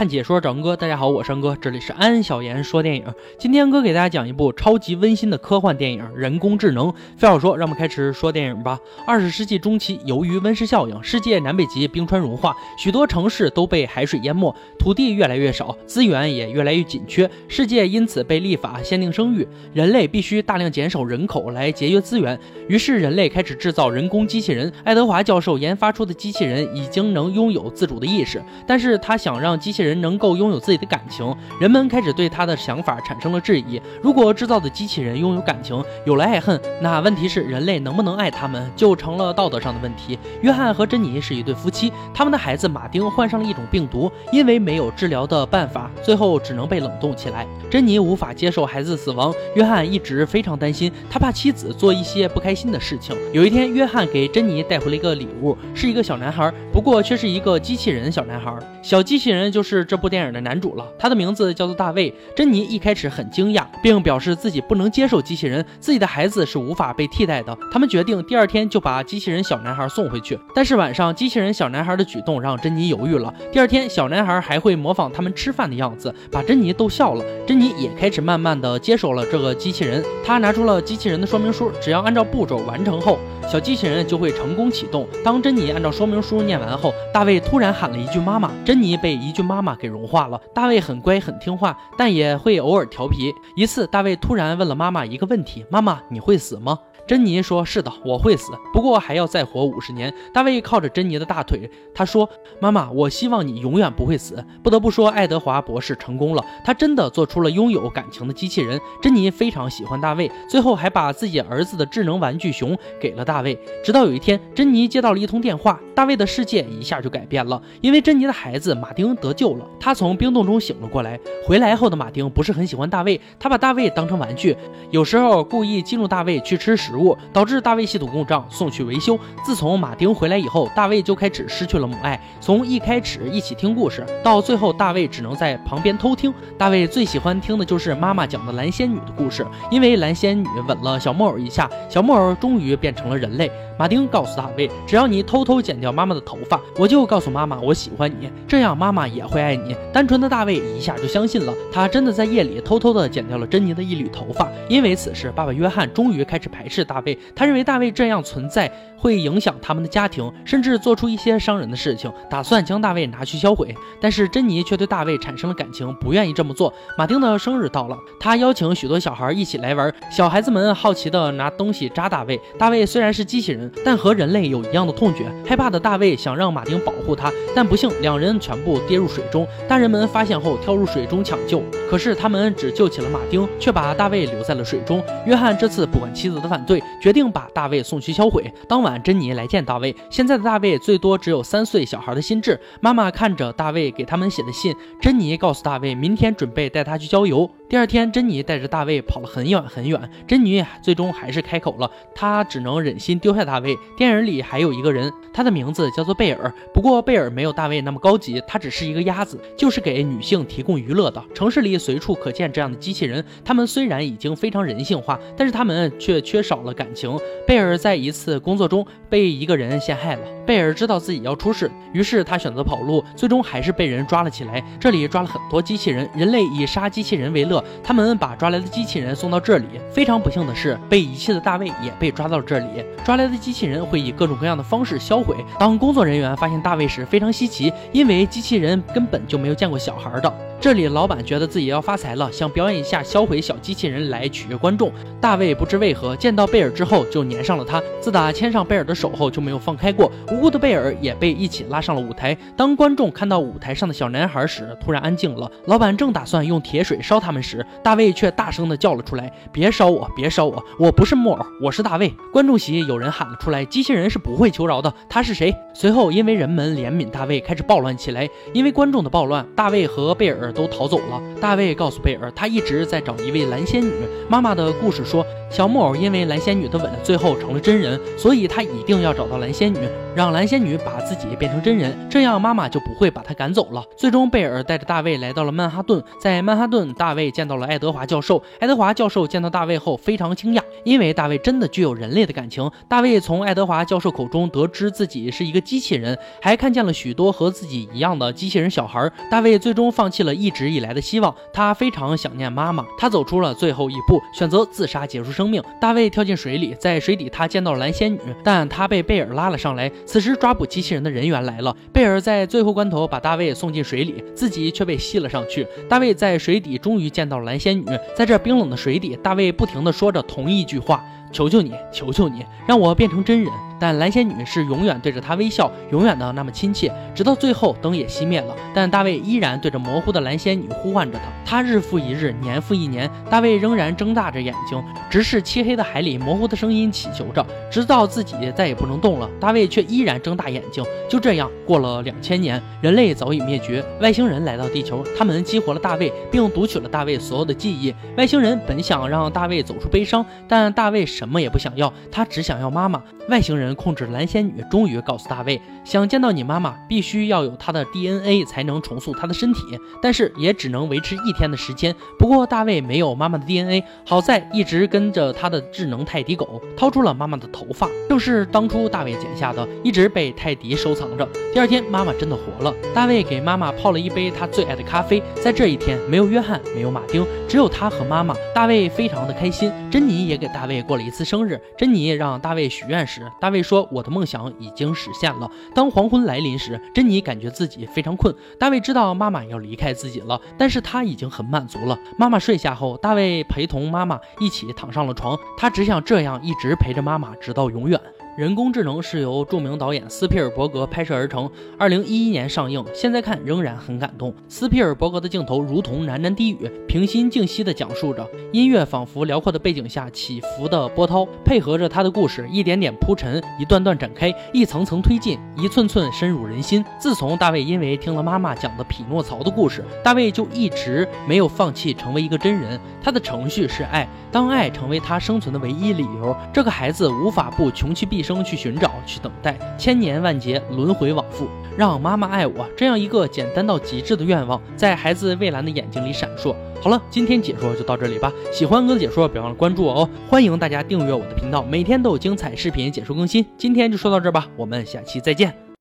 看解说找恩哥，大家好，我是恩哥，这里是安小言说电影。今天哥给大家讲一部超级温馨的科幻电影《人工智能》。废话少说，让我们开始说电影吧。二十世纪中期，由于温室效应，世界南北极冰川融化，许多城市都被海水淹没，土地越来越少，资源也越来越紧缺，世界因此被立法限定生育，人类必须大量减少人口来节约资源。于是人类开始制造人工机器人。爱德华教授研发出的机器人已经能拥有自主的意识，但是他想让机器人人能够拥有自己的感情，人们开始对他的想法产生了质疑。如果制造的机器人拥有感情，有了爱恨，那问题是人类能不能爱他们，就成了道德上的问题。约翰和珍妮是一对夫妻，他们的孩子马丁患上了一种病毒，因为没有治疗的办法，最后只能被冷冻起来。珍妮无法接受孩子死亡，约翰一直非常担心，他怕妻子做一些不开心的事情。有一天，约翰给珍妮带回了一个礼物，是一个小男孩，不过却是一个机器人小男孩。小机器人就是这部。电影的男主了，他的名字叫做大卫。珍妮一开始很惊讶，并表示自己不能接受机器人，自己的孩子是无法被替代的。他们决定第二天就把机器人小男孩送回去。但是晚上，机器人小男孩的举动让珍妮犹豫了。第二天，小男孩还会模仿他们吃饭的样子，把珍妮逗笑了。珍妮也开始慢慢的接受了这个机器人。他拿出了机器人的说明书，只要按照步骤完成后，小机器人就会成功启动。当珍妮按照说明书念完后，大卫突然喊了一句“妈妈”，珍妮被一句“妈妈妈”给融。融化了。大卫很乖很听话，但也会偶尔调皮。一次，大卫突然问了妈妈一个问题：“妈妈，你会死吗？”珍妮说：“是的，我会死，不过还要再活五十年。”大卫靠着珍妮的大腿，他说：“妈妈，我希望你永远不会死。”不得不说，爱德华博士成功了，他真的做出了拥有感情的机器人。珍妮非常喜欢大卫，最后还把自己儿子的智能玩具熊给了大卫。直到有一天，珍妮接到了一通电话，大卫的世界一下就改变了，因为珍妮的孩子马丁得救了，他从冰冻中醒了过来。回来后的马丁不是很喜欢大卫，他把大卫当成玩具，有时候故意激怒大卫去吃食物。导致大卫系统故障，送去维修。自从马丁回来以后，大卫就开始失去了母爱。从一开始一起听故事，到最后大卫只能在旁边偷听。大卫最喜欢听的就是妈妈讲的蓝仙女的故事，因为蓝仙女吻了小木偶一下，小木偶终于变成了人类。马丁告诉大卫，只要你偷偷剪掉妈妈的头发，我就告诉妈妈我喜欢你，这样妈妈也会爱你。单纯的大卫一下就相信了，他真的在夜里偷偷的剪掉了珍妮的一缕头发。因为此事，爸爸约翰终于开始排斥大。卫，他认为大卫这样存在会影响他们的家庭，甚至做出一些伤人的事情，打算将大卫拿去销毁。但是珍妮却对大卫产生了感情，不愿意这么做。马丁的生日到了，他邀请许多小孩一起来玩，小孩子们好奇的拿东西扎大卫。大卫虽然是机器人，但和人类有一样的痛觉。害怕的大卫想让马丁保护他，但不幸两人全部跌入水中。大人们发现后跳入水中抢救，可是他们只救起了马丁，却把大卫留在了水中。约翰这次不管妻子的反对。决定把大卫送去销毁。当晚，珍妮来见大卫。现在的大卫最多只有三岁小孩的心智。妈妈看着大卫给他们写的信，珍妮告诉大卫，明天准备带他去郊游。第二天，珍妮带着大卫跑了很远很远。珍妮最终还是开口了，她只能忍心丢下大卫。电影里还有一个人，他的名字叫做贝尔。不过贝尔没有大卫那么高级，他只是一个鸭子，就是给女性提供娱乐的。城市里随处可见这样的机器人，他们虽然已经非常人性化，但是他们却缺少了感情。贝尔在一次工作中被一个人陷害了，贝尔知道自己要出事，于是他选择跑路，最终还是被人抓了起来。这里抓了很多机器人，人类以杀机器人为乐。他们把抓来的机器人送到这里。非常不幸的是，被遗弃的大卫也被抓到了这里。抓来的机器人会以各种各样的方式销毁。当工作人员发现大卫时，非常稀奇，因为机器人根本就没有见过小孩的。这里老板觉得自己要发财了，想表演一下销毁小机器人来取悦观众。大卫不知为何见到贝尔之后就粘上了他，自打牵上贝尔的手后就没有放开过。无辜的贝尔也被一起拉上了舞台。当观众看到舞台上的小男孩时，突然安静了。老板正打算用铁水烧他们时，大卫却大声的叫了出来：“别烧我，别烧我，我不是木偶，我是大卫。”观众席有人喊了出来：“机器人是不会求饶的，他是谁？”随后因为人们怜悯大卫，开始暴乱起来。因为观众的暴乱，大卫和贝尔。都逃走了。大卫告诉贝尔，他一直在找一位蓝仙女。妈妈的故事说，小木偶因为蓝仙女的吻，最后成了真人，所以他一定要找到蓝仙女，让蓝仙女把自己变成真人，这样妈妈就不会把他赶走了。最终，贝尔带着大卫来到了曼哈顿，在曼哈顿，大卫见到了爱德华教授。爱德华教授见到大卫后非常惊讶，因为大卫真的具有人类的感情。大卫从爱德华教授口中得知自己是一个机器人，还看见了许多和自己一样的机器人小孩。大卫最终放弃了一直以来的希望，他非常想念妈妈，他走出了最后一步，选择自杀结束生命。大卫跳进水里，在水底他见到了蓝仙女，但他被贝尔拉了上来。此时抓捕机器人的人员来了，贝尔在最后关头把大卫送进水里，自己却被吸了上去。大卫在水底终于见到了蓝仙女，在这冰冷的水底，大卫不停地说着同一句话。求求你，求求你，让我变成真人。但蓝仙女是永远对着他微笑，永远的那么亲切，直到最后灯也熄灭了。但大卫依然对着模糊的蓝仙女呼唤着他。他日复一日，年复一年，大卫仍然睁大着眼睛，直视漆黑的海里，模糊的声音祈求着，直到自己再也不能动了。大卫却依然睁大眼睛。就这样过了两千年，人类早已灭绝。外星人来到地球，他们激活了大卫，并读取了大卫所有的记忆。外星人本想让大卫走出悲伤，但大卫什么也不想要，他只想要妈妈。外星人控制蓝仙女，终于告诉大卫，想见到你妈妈，必须要有她的 DNA 才能重塑她的身体，但是也只能维持一天的时间。不过大卫没有妈妈的 DNA，好在一直跟着他的智能泰迪狗，掏出了妈妈的头发，正是当初大卫剪下的，一直被泰迪收藏着。第二天，妈妈真的活了，大卫给妈妈泡了一杯他最爱的咖啡。在这一天，没有约翰，没有马丁，只有他和妈妈。大卫非常的开心。珍妮也给大卫过了一次生日。珍妮让大卫许愿时。大卫说：“我的梦想已经实现了。”当黄昏来临时，珍妮感觉自己非常困。大卫知道妈妈要离开自己了，但是他已经很满足了。妈妈睡下后，大卫陪同妈妈一起躺上了床，他只想这样一直陪着妈妈，直到永远。人工智能是由著名导演斯皮尔伯格拍摄而成，二零一一年上映，现在看仍然很感动。斯皮尔伯格的镜头如同喃喃低语，平心静息地讲述着，音乐仿佛辽阔的背景下起伏的波涛，配合着他的故事，一点点铺陈，一段段展开，一层层推进，一寸寸深入人心。自从大卫因为听了妈妈讲的匹诺曹的故事，大卫就一直没有放弃成为一个真人。他的程序是爱，当爱成为他生存的唯一理由，这个孩子无法不穷其毕。一生去寻找，去等待，千年万劫，轮回往复，让妈妈爱我，这样一个简单到极致的愿望，在孩子蔚蓝的眼睛里闪烁。好了，今天解说就到这里吧。喜欢哥的解说，别忘了关注我哦。欢迎大家订阅我的频道，每天都有精彩视频解说更新。今天就说到这儿吧，我们下期再见。